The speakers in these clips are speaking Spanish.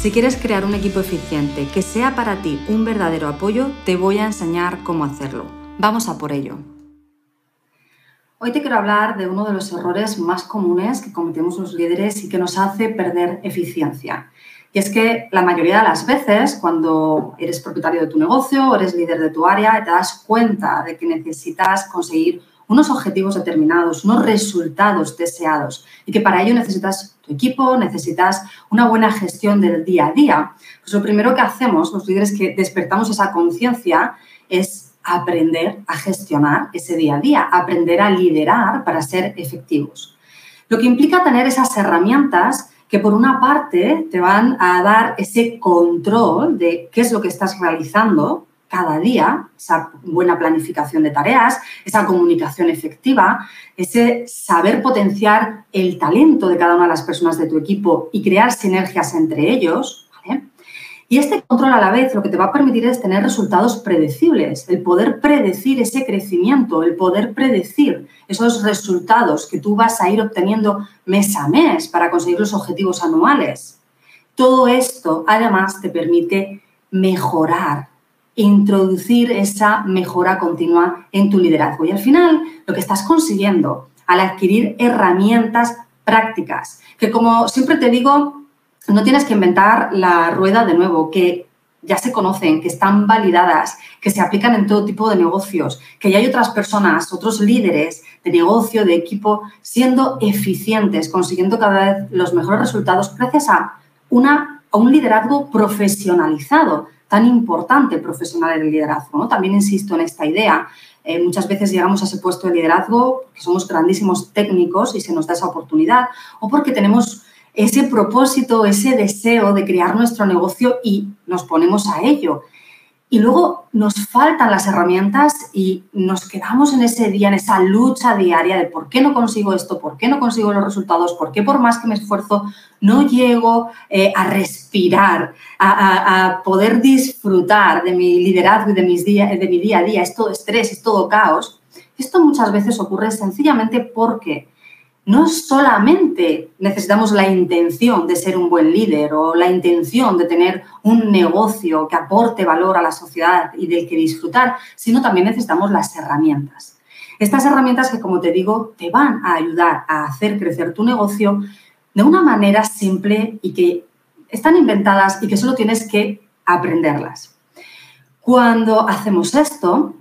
Si quieres crear un equipo eficiente que sea para ti un verdadero apoyo, te voy a enseñar cómo hacerlo. Vamos a por ello. Hoy te quiero hablar de uno de los errores más comunes que cometemos los líderes y que nos hace perder eficiencia. Y es que la mayoría de las veces, cuando eres propietario de tu negocio o eres líder de tu área, te das cuenta de que necesitas conseguir unos objetivos determinados, unos resultados deseados y que para ello necesitas tu equipo, necesitas una buena gestión del día a día. Pues lo primero que hacemos los líderes que despertamos esa conciencia es aprender a gestionar ese día a día, aprender a liderar para ser efectivos. Lo que implica tener esas herramientas que por una parte te van a dar ese control de qué es lo que estás realizando cada día, esa buena planificación de tareas, esa comunicación efectiva, ese saber potenciar el talento de cada una de las personas de tu equipo y crear sinergias entre ellos. Y este control a la vez lo que te va a permitir es tener resultados predecibles, el poder predecir ese crecimiento, el poder predecir esos resultados que tú vas a ir obteniendo mes a mes para conseguir los objetivos anuales. Todo esto además te permite mejorar introducir esa mejora continua en tu liderazgo. Y al final, lo que estás consiguiendo al adquirir herramientas prácticas, que como siempre te digo, no tienes que inventar la rueda de nuevo, que ya se conocen, que están validadas, que se aplican en todo tipo de negocios, que ya hay otras personas, otros líderes de negocio, de equipo, siendo eficientes, consiguiendo cada vez los mejores resultados gracias a, una, a un liderazgo profesionalizado, tan importante profesional el liderazgo. ¿no? También insisto en esta idea. Eh, muchas veces llegamos a ese puesto de liderazgo porque somos grandísimos técnicos y se nos da esa oportunidad o porque tenemos ese propósito, ese deseo de crear nuestro negocio y nos ponemos a ello. Y luego nos faltan las herramientas y nos quedamos en ese día, en esa lucha diaria de por qué no consigo esto, por qué no consigo los resultados, por qué por más que me esfuerzo no llego eh, a respirar, a, poder disfrutar de mi liderazgo y de, mis de mi día a día. Es todo estrés, es todo caos. Esto muchas veces ocurre sencillamente porque no solamente necesitamos la intención de ser un buen líder o la intención de tener un negocio que aporte valor a la sociedad y del que disfrutar, sino también necesitamos las herramientas. Estas herramientas que, como te digo, te van a ayudar a hacer crecer tu negocio de una manera simple y que están inventadas y que solo tienes que aprenderlas. Cuando hacemos esto,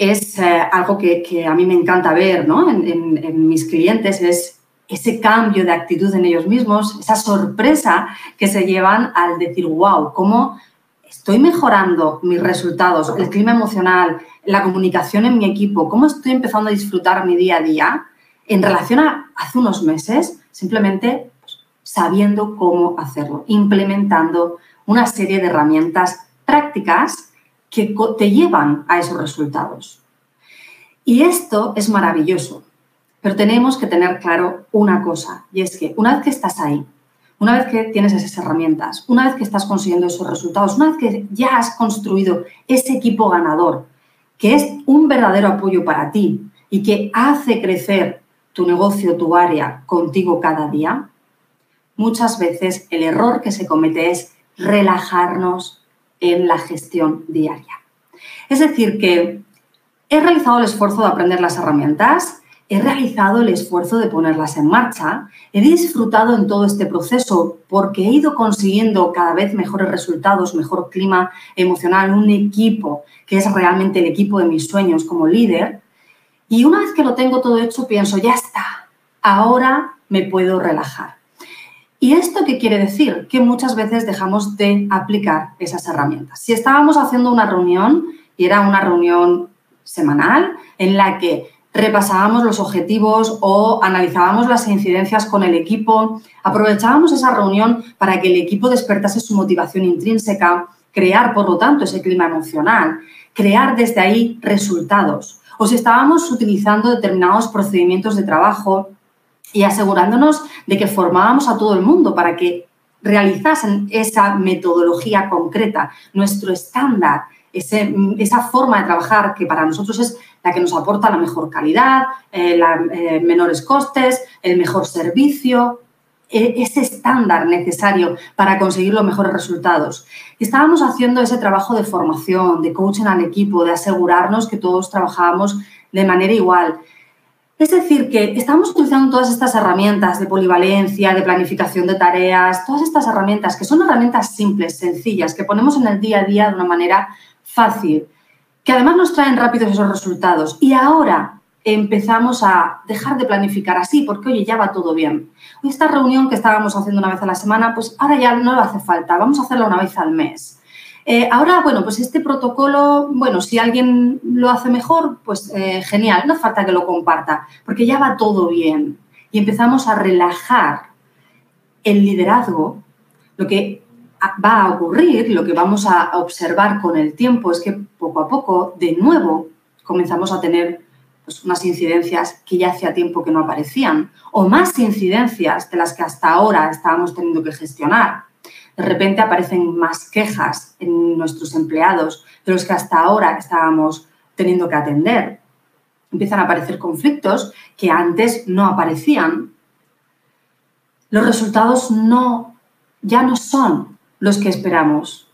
es eh, algo que, a mí me encanta ver en, mis clientes, es ese cambio de actitud en ellos mismos, esa sorpresa que se llevan al decir, wow, ¿cómo estoy mejorando mis resultados, el clima emocional, la comunicación en mi equipo, cómo estoy empezando a disfrutar mi día a día en relación a hace unos meses, simplemente pues, sabiendo cómo hacerlo, implementando una serie de herramientas prácticas que te llevan a esos resultados. Y esto es maravilloso, pero tenemos que tener claro una cosa, y es que una vez que estás ahí, una vez que tienes esas herramientas, una vez que estás consiguiendo esos resultados, una vez que ya has construido ese equipo ganador, que es un verdadero apoyo para ti y que hace crecer tu negocio, tu área contigo cada día, muchas veces el error que se comete es relajarnos en la gestión diaria. Es decir, que he realizado el esfuerzo de aprender las herramientas, he realizado el esfuerzo de ponerlas en marcha, he disfrutado en todo este proceso porque he ido consiguiendo cada vez mejores resultados, mejor clima emocional, un equipo que es realmente el equipo de mis sueños como líder. Y una vez que lo tengo todo hecho, pienso, ya está, ahora me puedo relajar. ¿Y esto qué quiere decir? Que muchas veces dejamos de aplicar esas herramientas. Si estábamos haciendo una reunión y era una reunión semanal en la que repasábamos los objetivos o analizábamos las incidencias con el equipo, aprovechábamos esa reunión para que el equipo despertase su motivación intrínseca crear, por lo tanto, ese clima emocional, crear desde ahí resultados. O si estábamos utilizando determinados procedimientos de trabajo y asegurándonos de que formábamos a todo el mundo para que realizasen esa metodología concreta, nuestro estándar, esa forma de trabajar que para nosotros es la que nos aporta la mejor calidad, eh, eh, menores costes, el mejor servicio, e, ese estándar necesario para conseguir los mejores resultados. Estábamos haciendo ese trabajo de formación, de coaching al equipo, de asegurarnos que todos trabajábamos de manera igual. Es decir, que estamos utilizando todas estas herramientas de polivalencia, de planificación de tareas, todas estas herramientas que son herramientas simples, sencillas, que ponemos en el día a día de una manera fácil, que además nos traen rápidos esos resultados. Y ahora empezamos a dejar de planificar así, porque oye, ya va todo bien. Esta reunión que estábamos haciendo una vez a la semana, pues ahora ya no lo hace falta, vamos a hacerla una vez al mes. Eh, ahora, bueno, pues este protocolo, bueno, si alguien lo hace mejor, pues eh, genial, no falta que lo comparta, porque ya va todo bien. Y empezamos a relajar el liderazgo. Lo que va a ocurrir, lo que vamos a observar con el tiempo es que poco a poco, de nuevo, comenzamos a tener pues, unas incidencias que ya hacía tiempo que no aparecían, o más incidencias de las que hasta ahora estábamos teniendo que gestionar de repente aparecen más quejas en nuestros empleados de los que hasta ahora estábamos teniendo que atender. Empiezan a aparecer conflictos que antes no aparecían. Los resultados no, ya no son los que esperamos.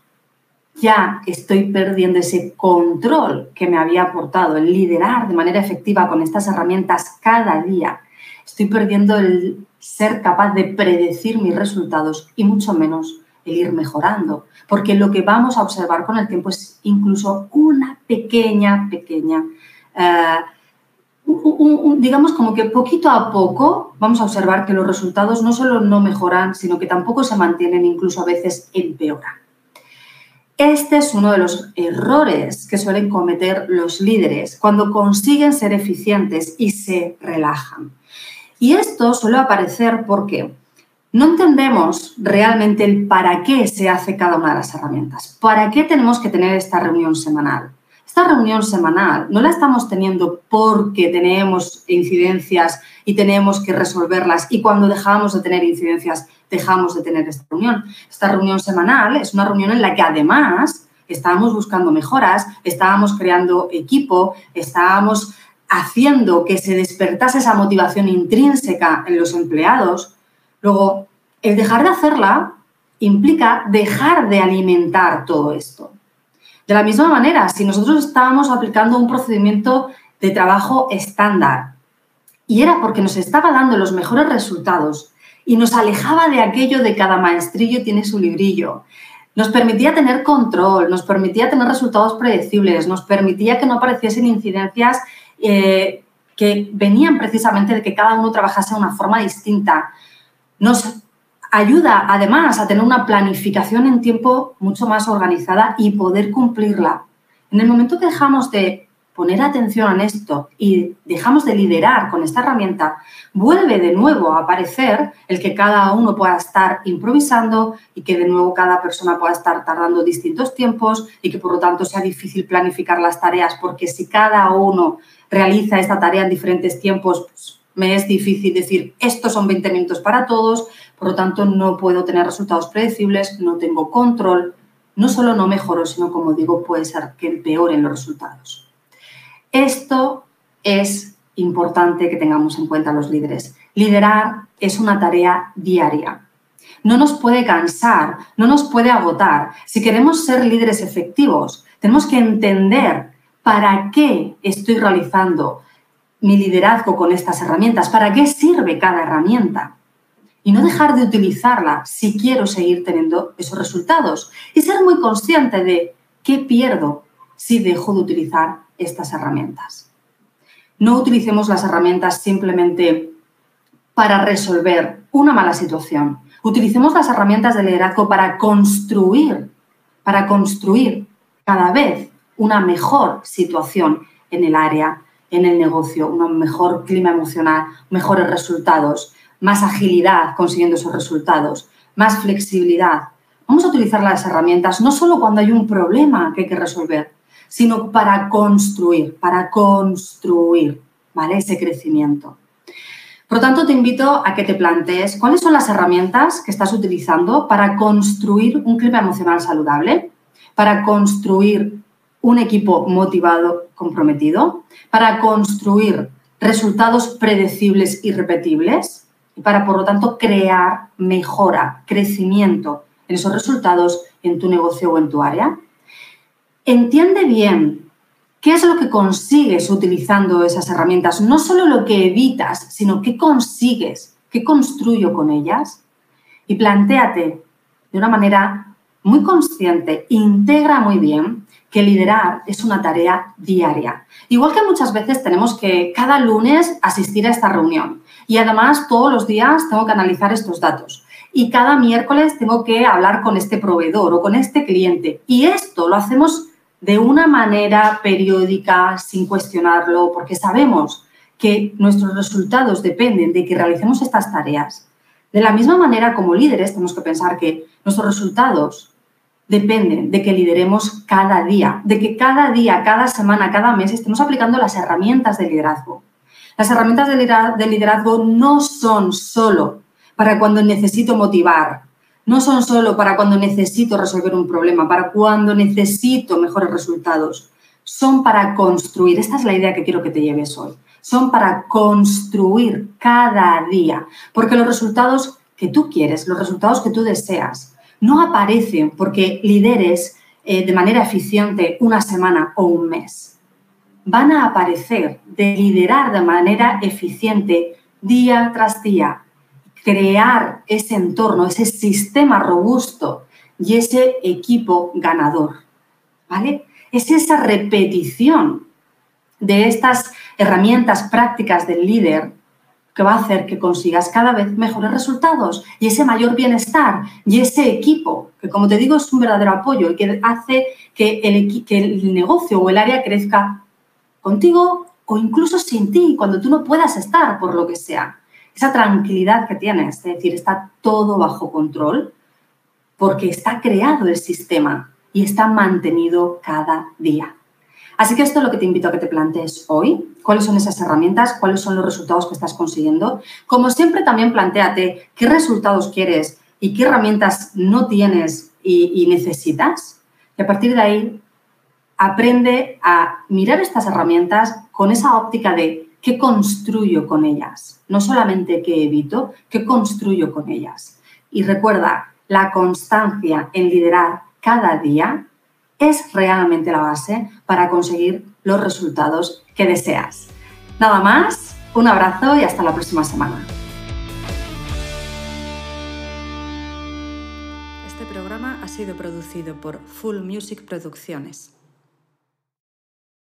Ya estoy perdiendo ese control que me había aportado el liderar de manera efectiva con estas herramientas cada día. Estoy perdiendo el ser capaz de predecir mis resultados y mucho menos el ir mejorando, porque lo que vamos a observar con el tiempo es incluso una pequeña, pequeña, eh, digamos como que poquito a poco vamos a observar que los resultados no solo no mejoran, sino que tampoco se mantienen, incluso a veces empeoran. Este es uno de los errores que suelen cometer los líderes cuando consiguen ser eficientes y se relajan. Y esto suele aparecer porque no entendemos realmente el para qué se hace cada una de las herramientas. ¿Para qué tenemos que tener esta reunión semanal? Esta reunión semanal no la estamos teniendo porque tenemos incidencias y tenemos que resolverlas y cuando dejamos de tener incidencias dejamos de tener esta reunión. Esta reunión semanal es una reunión en la que además estábamos buscando mejoras, estábamos creando equipo, estábamos haciendo que se despertase esa motivación intrínseca en los empleados Luego, el dejar de hacerla implica dejar de alimentar todo esto. De la misma manera, si nosotros estábamos aplicando un procedimiento de trabajo estándar y era porque nos estaba dando los mejores resultados y nos alejaba de aquello de cada maestrillo tiene su librillo, nos permitía tener control, nos permitía tener resultados predecibles, nos permitía que no apareciesen incidencias eh, que venían precisamente de que cada uno trabajase de una forma distinta, nos ayuda además a tener una planificación en tiempo mucho más organizada y poder cumplirla. En el momento que dejamos de poner atención en esto y dejamos de liderar con esta herramienta, vuelve de nuevo a aparecer el que cada uno pueda estar improvisando y que de nuevo cada persona pueda estar tardando distintos tiempos y que por lo tanto sea difícil planificar las tareas porque si cada uno realiza esta tarea en diferentes tiempos, pues me es difícil decir, estos son 20 minutos para todos, por lo tanto no puedo tener resultados predecibles, no tengo control, no solo no mejoro, sino como digo, puede ser que empeoren los resultados. Esto es importante que tengamos en cuenta los líderes. Liderar es una tarea diaria. No nos puede cansar, no nos puede agotar. Si queremos ser líderes efectivos, tenemos que entender para qué estoy realizando mi liderazgo con estas herramientas, para qué sirve cada herramienta y no dejar de utilizarla si quiero seguir teniendo esos resultados y ser muy consciente de qué pierdo si dejo de utilizar estas herramientas. No utilicemos las herramientas simplemente para resolver una mala situación. Utilicemos las herramientas de liderazgo para construir, para construir cada vez una mejor situación en el área en el negocio, un mejor clima emocional, mejores resultados, más agilidad consiguiendo esos resultados, más flexibilidad, Vamos a utilizar las herramientas no solo cuando hay un problema que hay que resolver, sino para construir, para construir, ¿vale? Ese crecimiento. Por lo tanto, te invito a que te plantees cuáles son las herramientas que estás utilizando para construir un clima emocional saludable, para construir un equipo motivado, comprometido, para construir resultados predecibles y repetibles y para, por lo tanto, crear mejora, crecimiento en esos resultados en tu negocio o en tu área. Entiende bien qué es lo que consigues utilizando esas herramientas, no solo lo que evitas, sino qué consigues, qué construyo con ellas. Y plantéate de una manera muy consciente, integra muy bien liderar es una tarea diaria. Igual que muchas veces tenemos que cada lunes asistir a esta reunión y además todos los días tengo que analizar estos datos y cada miércoles tengo que hablar con este proveedor o con este cliente. Y esto lo hacemos de una manera periódica, sin cuestionarlo, porque sabemos que nuestros resultados dependen de que realicemos estas tareas. De la misma manera, como líderes, tenemos que pensar que nuestros resultados dependen de que lideremos cada día, de que cada día, cada semana, cada mes estemos aplicando las herramientas de liderazgo. Las herramientas de liderazgo no son solo para cuando necesito motivar, no son solo para cuando necesito resolver un problema, para cuando necesito mejores resultados, son para construir. Esta es la idea que quiero que te lleves hoy. Son para construir cada día, porque los resultados que tú quieres, los resultados que tú deseas, no aparecen porque lideres eh, de manera eficiente una semana o un mes. Van a aparecer de liderar de manera eficiente día tras día, crear ese entorno, ese sistema robusto y ese equipo ganador. ¿Vale? Es esa repetición de estas herramientas prácticas del líder que va a hacer que consigas cada vez mejores resultados y ese mayor bienestar y ese equipo, que como te digo es un verdadero apoyo y que hace que el, que el negocio o el área crezca contigo o incluso sin ti, cuando tú no puedas estar por lo que sea. Esa tranquilidad que tienes, es decir, está todo bajo control porque está creado el sistema y está mantenido cada día. Así que esto es lo que te invito a que te plantees hoy. ¿Cuáles son esas herramientas? ¿Cuáles son los resultados que estás consiguiendo? Como siempre, también planteate qué resultados quieres y qué herramientas no tienes y, necesitas. Y a partir de ahí, aprende a mirar estas herramientas con esa óptica de qué construyo con ellas. No solamente qué evito, qué construyo con ellas. Y recuerda, la constancia en liderar cada día es realmente la base para conseguir los resultados que deseas. Nada más, un abrazo y hasta la próxima semana. Este programa ha sido producido por Full Music Producciones.